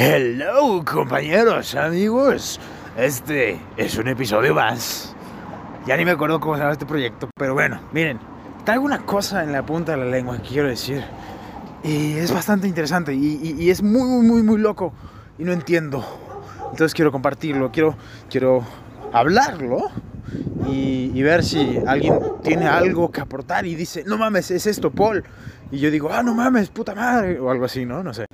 Hello, compañeros, amigos. Este es un episodio más. Ya ni me acuerdo cómo se llama este proyecto, pero bueno, miren, traigo una cosa en la punta de la lengua que quiero decir. Y es bastante interesante y, y- y es muy, muy, muy, muy loco y no entiendo. Entonces quiero compartirlo, quiero, quiero hablarlo y, y ver si alguien tiene algo que aportar y dice, no mames, es esto, Paul. Y yo digo, ah, no mames, puta madre, o algo así, ¿no? No sé.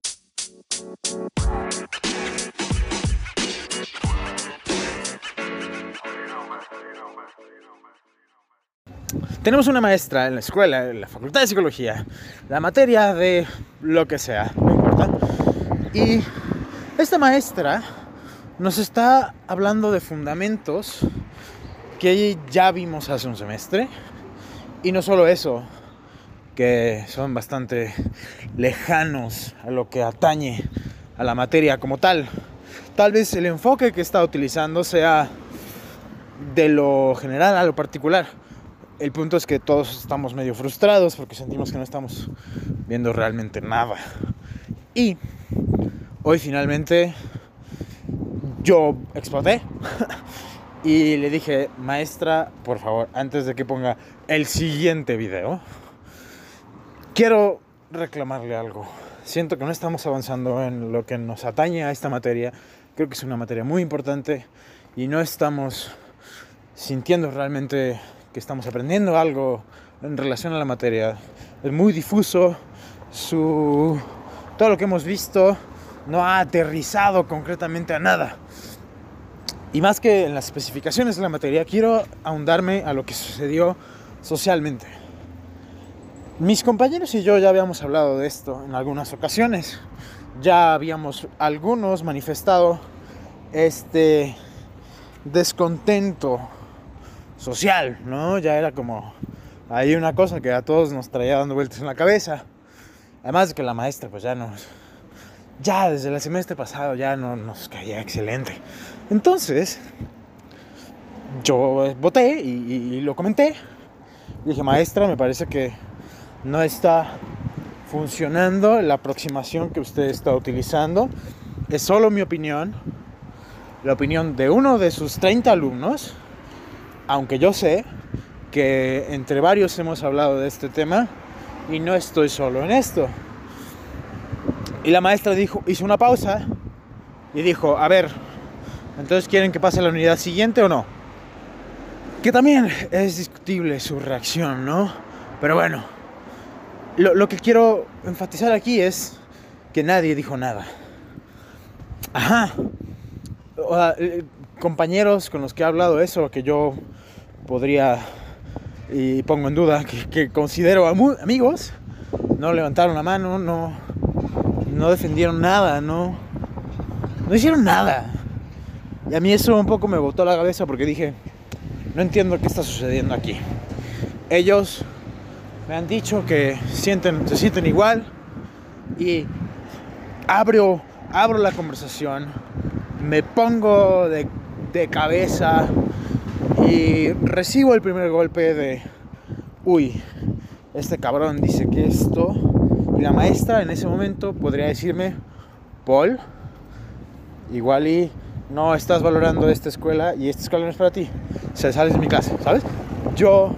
Tenemos una maestra en la escuela, en la facultad de psicología, la materia de lo que sea, no importa. Y esta maestra nos está hablando de fundamentos que ya vimos hace un semestre. Y no solo eso, que son bastante lejanos a lo que atañe a la materia como tal. Tal vez el enfoque que está utilizando sea de lo general a lo particular. El punto es que todos estamos medio frustrados porque sentimos que no estamos viendo realmente nada. Y hoy finalmente yo exploté y le dije, maestra, por favor, antes de que ponga el siguiente video, quiero reclamarle algo. Siento que no estamos avanzando en lo que nos atañe a esta materia. Creo que es una materia muy importante y no estamos sintiendo realmente que estamos aprendiendo algo en relación a la materia. Es muy difuso, su todo lo que hemos visto no ha aterrizado concretamente a nada. Y más que en las especificaciones de la materia, quiero ahondarme a lo que sucedió socialmente. Mis compañeros y yo ya habíamos hablado de esto en algunas ocasiones. Ya habíamos algunos manifestado este descontento social, ¿no? Ya era como ahí una cosa que a todos nos traía dando vueltas en la cabeza. Además de que la maestra pues ya nos ya desde el semestre pasado ya no nos caía excelente. Entonces, yo voté y, y- y lo comenté. Dije, maestra, me parece que no está funcionando la aproximación que usted está utilizando. Es solo mi opinión, la opinión de uno de sus 30 alumnos, aunque yo sé que entre varios hemos hablado de este tema y no estoy solo en esto. Y la maestra dijo, hizo una pausa y dijo, a ver, entonces quieren que pase la unidad siguiente o no. Que también es discutible su reacción, ¿no? Pero bueno, lo, lo que quiero enfatizar aquí es que nadie dijo nada. Ajá. Compañeros con los que he hablado eso, que yo podría y pongo en duda, que, considero amigos, no levantaron la mano, no, no defendieron nada, no, no hicieron nada. Y a mí eso un poco me botó la cabeza porque dije, no entiendo qué está sucediendo aquí. Ellos me han dicho que sienten, se sienten igual y abro, abro la conversación, me pongo de, de cabeza y recibo el primer golpe de, uy, este cabrón dice que esto, y la maestra en ese momento podría decirme, Paul, igual y no estás valorando esta escuela y esta escuela no es para ti, se sales de mi clase, ¿sabes? Yo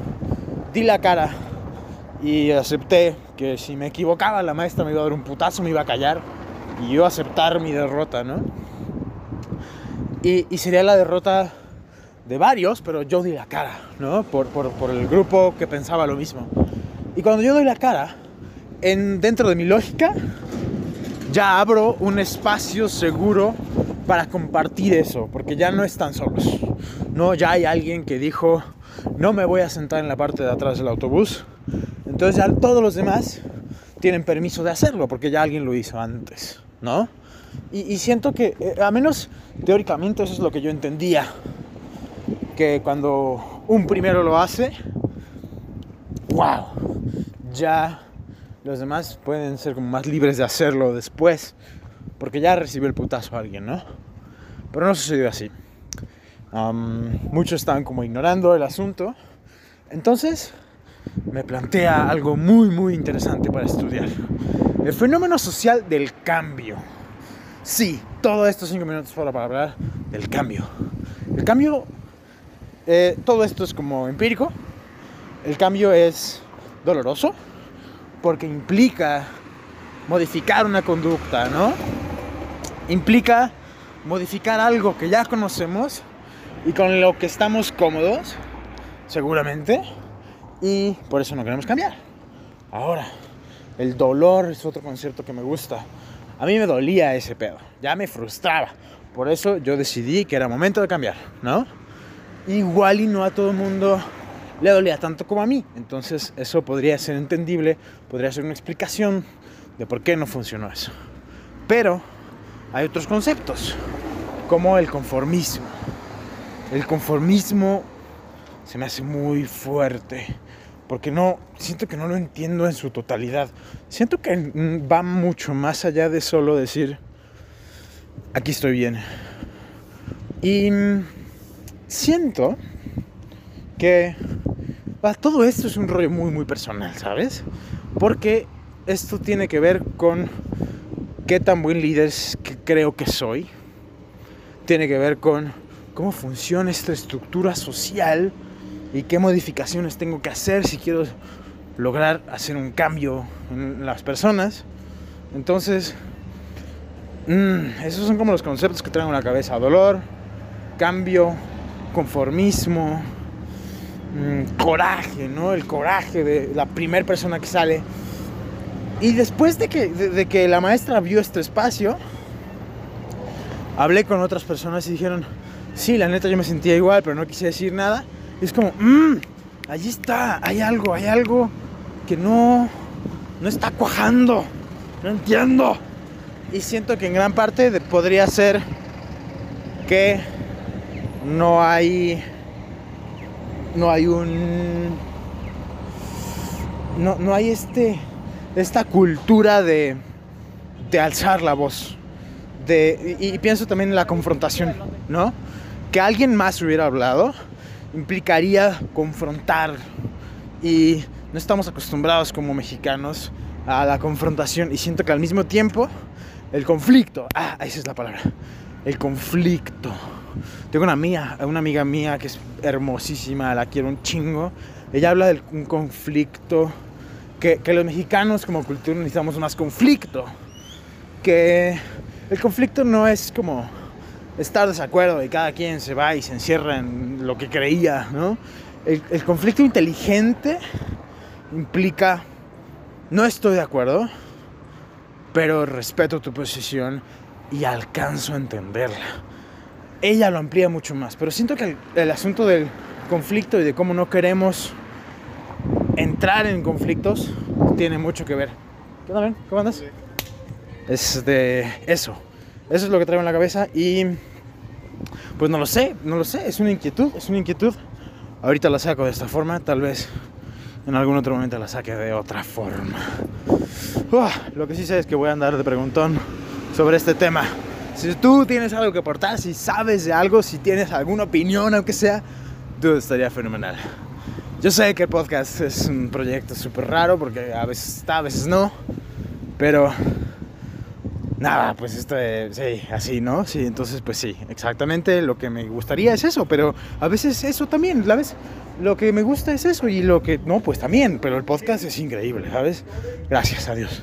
di la cara y acepté que si me equivocaba la maestra me iba a dar un putazo, me iba a callar y yo aceptar mi derrota, ¿no? Y, y sería la derrota de varios, pero yo di la cara, ¿no? Por, por, por el grupo que pensaba lo mismo. Y cuando yo doy la cara, en, dentro de mi lógica, ya abro un espacio seguro para compartir eso, porque ya no están solos. No, ya hay alguien que dijo, no me voy a sentar en la parte de atrás del autobús. Entonces ya todos los demás tienen permiso de hacerlo, porque ya alguien lo hizo antes, ¿no? Y, siento que, eh, a menos teóricamente, eso es lo que yo entendía. Que cuando un primero lo hace, wow, ya los demás pueden ser como más libres de hacerlo después, porque ya recibió el putazo a alguien, ¿no? Pero no sucedió así. Muchos estaban como ignorando el asunto. Entonces me plantea algo muy, muy interesante para estudiar. El fenómeno social del cambio. Sí, todos estos cinco minutos para hablar del cambio. El cambio, eh, todo esto es como empírico. El cambio es doloroso porque implica modificar una conducta, ¿no? Implica modificar algo que ya conocemos y con lo que estamos cómodos, seguramente, y por eso no queremos cambiar. Ahora, el dolor es otro concepto que me gusta. A mí me dolía ese pedo, ya me frustraba. Por eso yo decidí que era momento de cambiar, ¿no? Igual y no a todo el mundo le dolía tanto como a mí. Entonces eso podría ser entendible, podría ser una explicación de por qué no funcionó eso. Pero hay otros conceptos, como el conformismo. El conformismo se me hace muy fuerte, porque no, siento que no lo entiendo en su totalidad. Siento que va mucho más allá de solo decir, aquí estoy bien. Y siento que todo esto es un rollo muy, muy personal, ¿sabes? Porque esto tiene que ver con qué tan buen líder creo que soy. Tiene que ver con cómo funciona esta estructura social y qué modificaciones tengo que hacer si quiero lograr hacer un cambio en las personas. Entonces, mm, esos son como los conceptos que traigo en la cabeza. Dolor, cambio, conformismo, mm, coraje, ¿no? El coraje de la primera persona que sale y después de que, de, que la maestra vio este espacio, hablé con otras personas y dijeron, sí, la neta yo me sentía igual, pero no quise decir nada. Y es como, mmm, allí está, hay algo, hay algo que no, no está cuajando, no entiendo. Y siento que en gran parte podría ser que no hay, no hay un, no, no hay este esta cultura de, de alzar la voz. De, y, pienso también en la confrontación, ¿no? Que alguien más hubiera hablado implicaría confrontar y no estamos acostumbrados como mexicanos a la confrontación y siento que al mismo tiempo el conflicto, ah, esa es la palabra, el conflicto. Tengo una mía, una amiga mía que es hermosísima, la quiero un chingo. Ella habla de un conflicto que, los mexicanos como cultura necesitamos más conflicto. Que el conflicto no es como estar de desacuerdo y cada quien se va y se encierra en lo que creía, ¿no? El, el conflicto inteligente implica no estoy de acuerdo, pero respeto tu posición y alcanzo a entenderla. Ella lo amplía mucho más, pero siento que el, el asunto del conflicto y de cómo no queremos entrar en conflictos tiene mucho que ver. ¿Qué onda, ¿Cómo andas? Es de eso. Eso es lo que traigo en la cabeza y pues no lo sé, no lo sé, es una inquietud, es una inquietud. Ahorita la saco de esta forma, tal vez en algún otro momento la saque de otra forma. lo que sí sé es que voy a andar de preguntón sobre este tema. Si tú tienes algo que aportar, si sabes de algo, si tienes alguna opinión, aunque sea, tú estaría fenomenal. Yo sé que el podcast es un proyecto súper raro porque a veces está, a veces no. Pero nada, pues esto sí, así, ¿no? Sí, entonces pues sí, exactamente lo que me gustaría es eso, pero a veces eso también, ¿sabes? Lo que me gusta es eso y lo que no, pues también, pero el podcast es increíble, ¿sabes? Gracias a Dios.